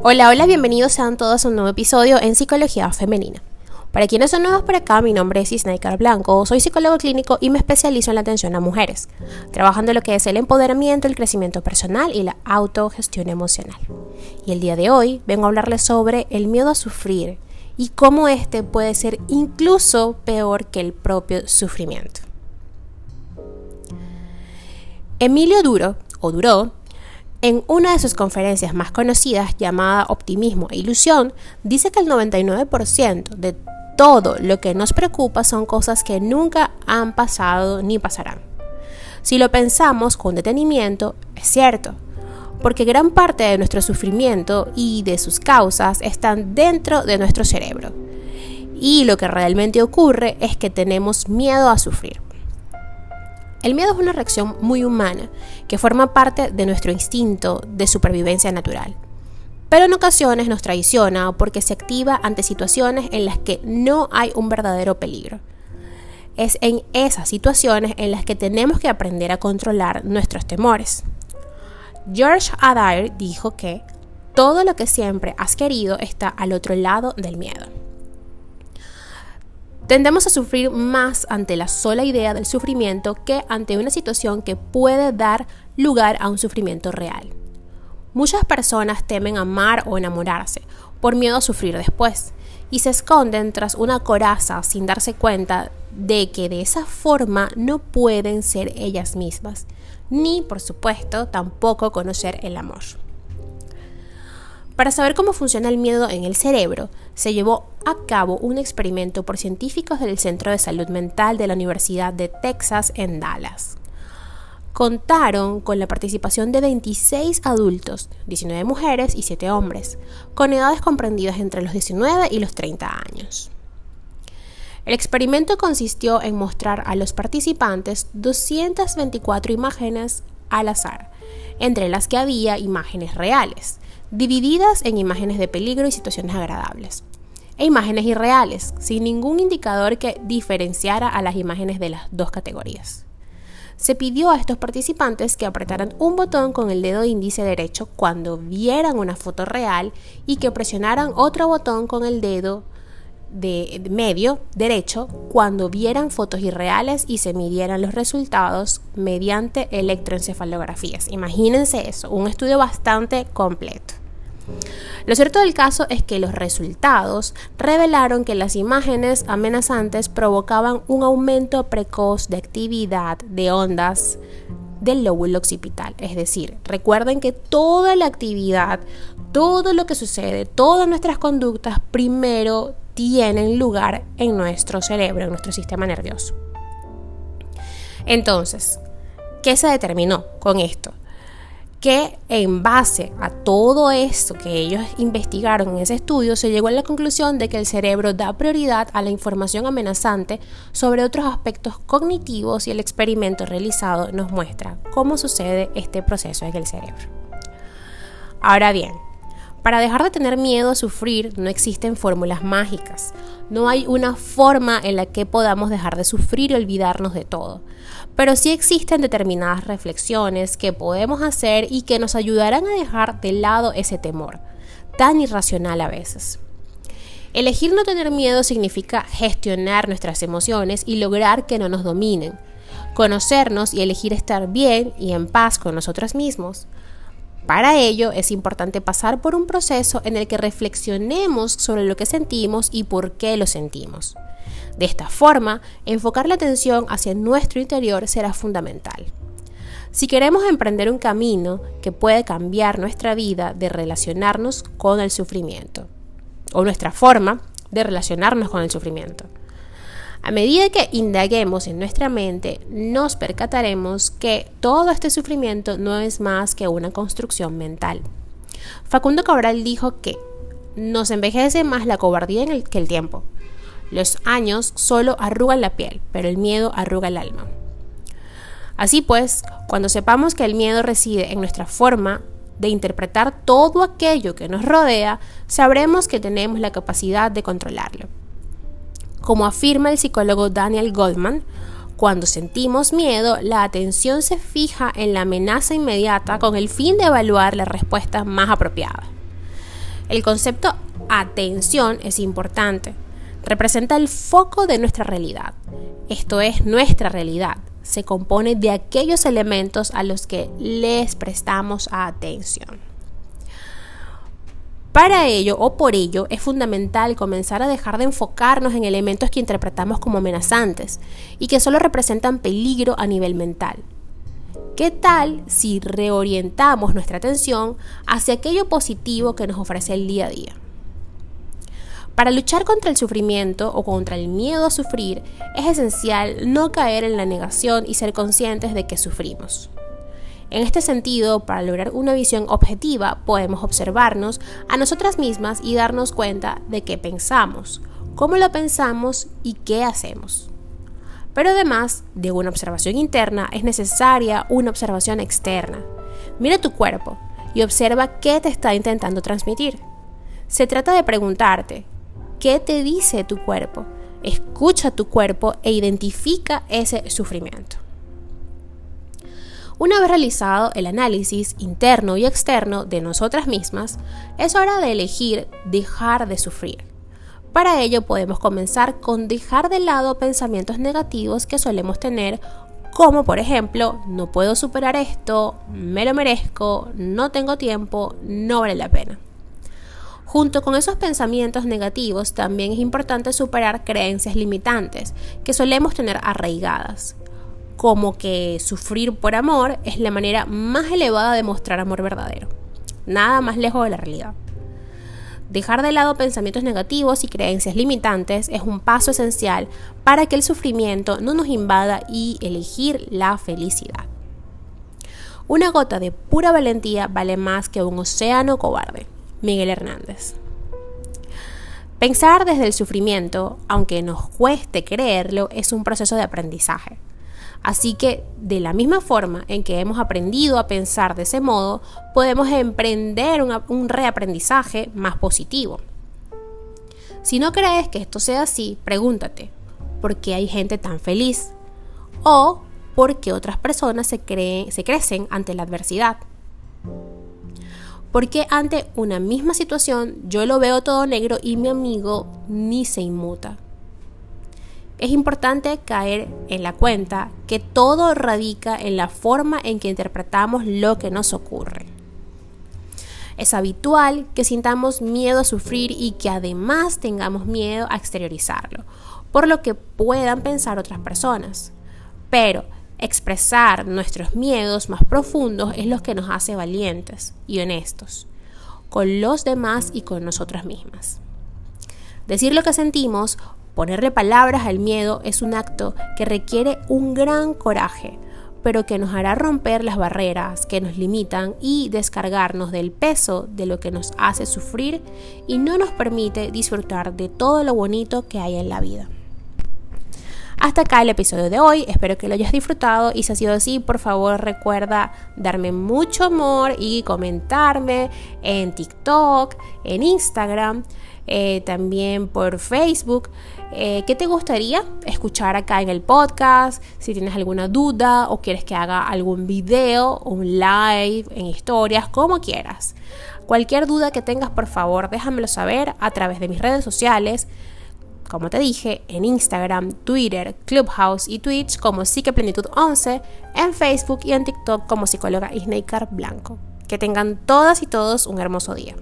Hola, hola, bienvenidos sean todos a un nuevo episodio en Psicología Femenina. Para quienes son nuevos por acá, mi nombre es Isnaikar Blanco, soy psicólogo clínico y me especializo en la atención a mujeres, trabajando lo que es el empoderamiento, el crecimiento personal y la autogestión emocional. Y el día de hoy vengo a hablarles sobre el miedo a sufrir y cómo este puede ser incluso peor que el propio sufrimiento. Emilio Duro, o Duró, en una de sus conferencias más conocidas llamada Optimismo e Ilusión, dice que el 99% de todo lo que nos preocupa son cosas que nunca han pasado ni pasarán. Si lo pensamos con detenimiento, es cierto, porque gran parte de nuestro sufrimiento y de sus causas están dentro de nuestro cerebro. Y lo que realmente ocurre es que tenemos miedo a sufrir. El miedo es una reacción muy humana que forma parte de nuestro instinto de supervivencia natural. Pero en ocasiones nos traiciona porque se activa ante situaciones en las que no hay un verdadero peligro. Es en esas situaciones en las que tenemos que aprender a controlar nuestros temores. George Adair dijo que todo lo que siempre has querido está al otro lado del miedo. Tendemos a sufrir más ante la sola idea del sufrimiento que ante una situación que puede dar lugar a un sufrimiento real. Muchas personas temen amar o enamorarse por miedo a sufrir después y se esconden tras una coraza sin darse cuenta de que de esa forma no pueden ser ellas mismas, ni por supuesto tampoco conocer el amor. Para saber cómo funciona el miedo en el cerebro, se llevó a cabo un experimento por científicos del Centro de Salud Mental de la Universidad de Texas en Dallas. Contaron con la participación de 26 adultos, 19 mujeres y 7 hombres, con edades comprendidas entre los 19 y los 30 años. El experimento consistió en mostrar a los participantes 224 imágenes al azar, entre las que había imágenes reales, divididas en imágenes de peligro y situaciones agradables, e imágenes irreales, sin ningún indicador que diferenciara a las imágenes de las dos categorías. Se pidió a estos participantes que apretaran un botón con el dedo índice derecho cuando vieran una foto real y que presionaran otro botón con el dedo de medio derecho cuando vieran fotos irreales y se midieran los resultados mediante electroencefalografías. Imagínense eso, un estudio bastante completo. Lo cierto del caso es que los resultados revelaron que las imágenes amenazantes provocaban un aumento precoz de actividad de ondas del lóbulo occipital. Es decir, recuerden que toda la actividad, todo lo que sucede, todas nuestras conductas primero tienen lugar en nuestro cerebro, en nuestro sistema nervioso. Entonces, ¿qué se determinó con esto? que en base a todo esto que ellos investigaron en ese estudio, se llegó a la conclusión de que el cerebro da prioridad a la información amenazante sobre otros aspectos cognitivos y el experimento realizado nos muestra cómo sucede este proceso en el cerebro. Ahora bien, para dejar de tener miedo a sufrir no existen fórmulas mágicas. No hay una forma en la que podamos dejar de sufrir y olvidarnos de todo. Pero sí existen determinadas reflexiones que podemos hacer y que nos ayudarán a dejar de lado ese temor, tan irracional a veces. Elegir no tener miedo significa gestionar nuestras emociones y lograr que no nos dominen, conocernos y elegir estar bien y en paz con nosotros mismos. Para ello es importante pasar por un proceso en el que reflexionemos sobre lo que sentimos y por qué lo sentimos. De esta forma, enfocar la atención hacia nuestro interior será fundamental. Si queremos emprender un camino que puede cambiar nuestra vida de relacionarnos con el sufrimiento, o nuestra forma de relacionarnos con el sufrimiento. A medida que indaguemos en nuestra mente, nos percataremos que todo este sufrimiento no es más que una construcción mental. Facundo Cabral dijo que nos envejece más la cobardía que el tiempo. Los años solo arrugan la piel, pero el miedo arruga el alma. Así pues, cuando sepamos que el miedo reside en nuestra forma de interpretar todo aquello que nos rodea, sabremos que tenemos la capacidad de controlarlo. Como afirma el psicólogo Daniel Goldman, cuando sentimos miedo, la atención se fija en la amenaza inmediata con el fin de evaluar la respuesta más apropiada. El concepto atención es importante. Representa el foco de nuestra realidad. Esto es nuestra realidad. Se compone de aquellos elementos a los que les prestamos atención. Para ello o por ello es fundamental comenzar a dejar de enfocarnos en elementos que interpretamos como amenazantes y que solo representan peligro a nivel mental. ¿Qué tal si reorientamos nuestra atención hacia aquello positivo que nos ofrece el día a día? Para luchar contra el sufrimiento o contra el miedo a sufrir, es esencial no caer en la negación y ser conscientes de que sufrimos. En este sentido, para lograr una visión objetiva, podemos observarnos a nosotras mismas y darnos cuenta de qué pensamos, cómo lo pensamos y qué hacemos. Pero además de una observación interna, es necesaria una observación externa. Mira tu cuerpo y observa qué te está intentando transmitir. Se trata de preguntarte, ¿qué te dice tu cuerpo? Escucha tu cuerpo e identifica ese sufrimiento. Una vez realizado el análisis interno y externo de nosotras mismas, es hora de elegir dejar de sufrir. Para ello podemos comenzar con dejar de lado pensamientos negativos que solemos tener, como por ejemplo, no puedo superar esto, me lo merezco, no tengo tiempo, no vale la pena. Junto con esos pensamientos negativos, también es importante superar creencias limitantes que solemos tener arraigadas como que sufrir por amor es la manera más elevada de mostrar amor verdadero. Nada más lejos de la realidad. Dejar de lado pensamientos negativos y creencias limitantes es un paso esencial para que el sufrimiento no nos invada y elegir la felicidad. Una gota de pura valentía vale más que un océano cobarde. Miguel Hernández. Pensar desde el sufrimiento, aunque nos cueste creerlo, es un proceso de aprendizaje. Así que de la misma forma en que hemos aprendido a pensar de ese modo, podemos emprender un, reaprendizaje más positivo. Si no crees que esto sea así, pregúntate, ¿por qué hay gente tan feliz? ¿O por qué otras personas se, se crecen ante la adversidad? ¿Por qué ante una misma situación yo lo veo todo negro y mi amigo ni se inmuta? Es importante caer en la cuenta que todo radica en la forma en que interpretamos lo que nos ocurre. Es habitual que sintamos miedo a sufrir y que además tengamos miedo a exteriorizarlo, por lo que puedan pensar otras personas. Pero expresar nuestros miedos más profundos es lo que nos hace valientes y honestos con los demás y con nosotras mismas. Decir lo que sentimos Ponerle palabras al miedo es un acto que requiere un gran coraje, pero que nos hará romper las barreras que nos limitan y descargarnos del peso de lo que nos hace sufrir y no nos permite disfrutar de todo lo bonito que hay en la vida. Hasta acá el episodio de hoy, espero que lo hayas disfrutado y si ha sido así, por favor recuerda darme mucho amor y comentarme en TikTok, en Instagram, eh, también por Facebook. Eh, ¿Qué te gustaría escuchar acá en el podcast? Si tienes alguna duda o quieres que haga algún video, un live, en historias, como quieras. Cualquier duda que tengas, por favor, déjamelo saber a través de mis redes sociales como te dije, en Instagram, Twitter, Clubhouse y Twitch como Psiqueplenitud11, en Facebook y en TikTok como psicóloga Isneikar Blanco. Que tengan todas y todos un hermoso día.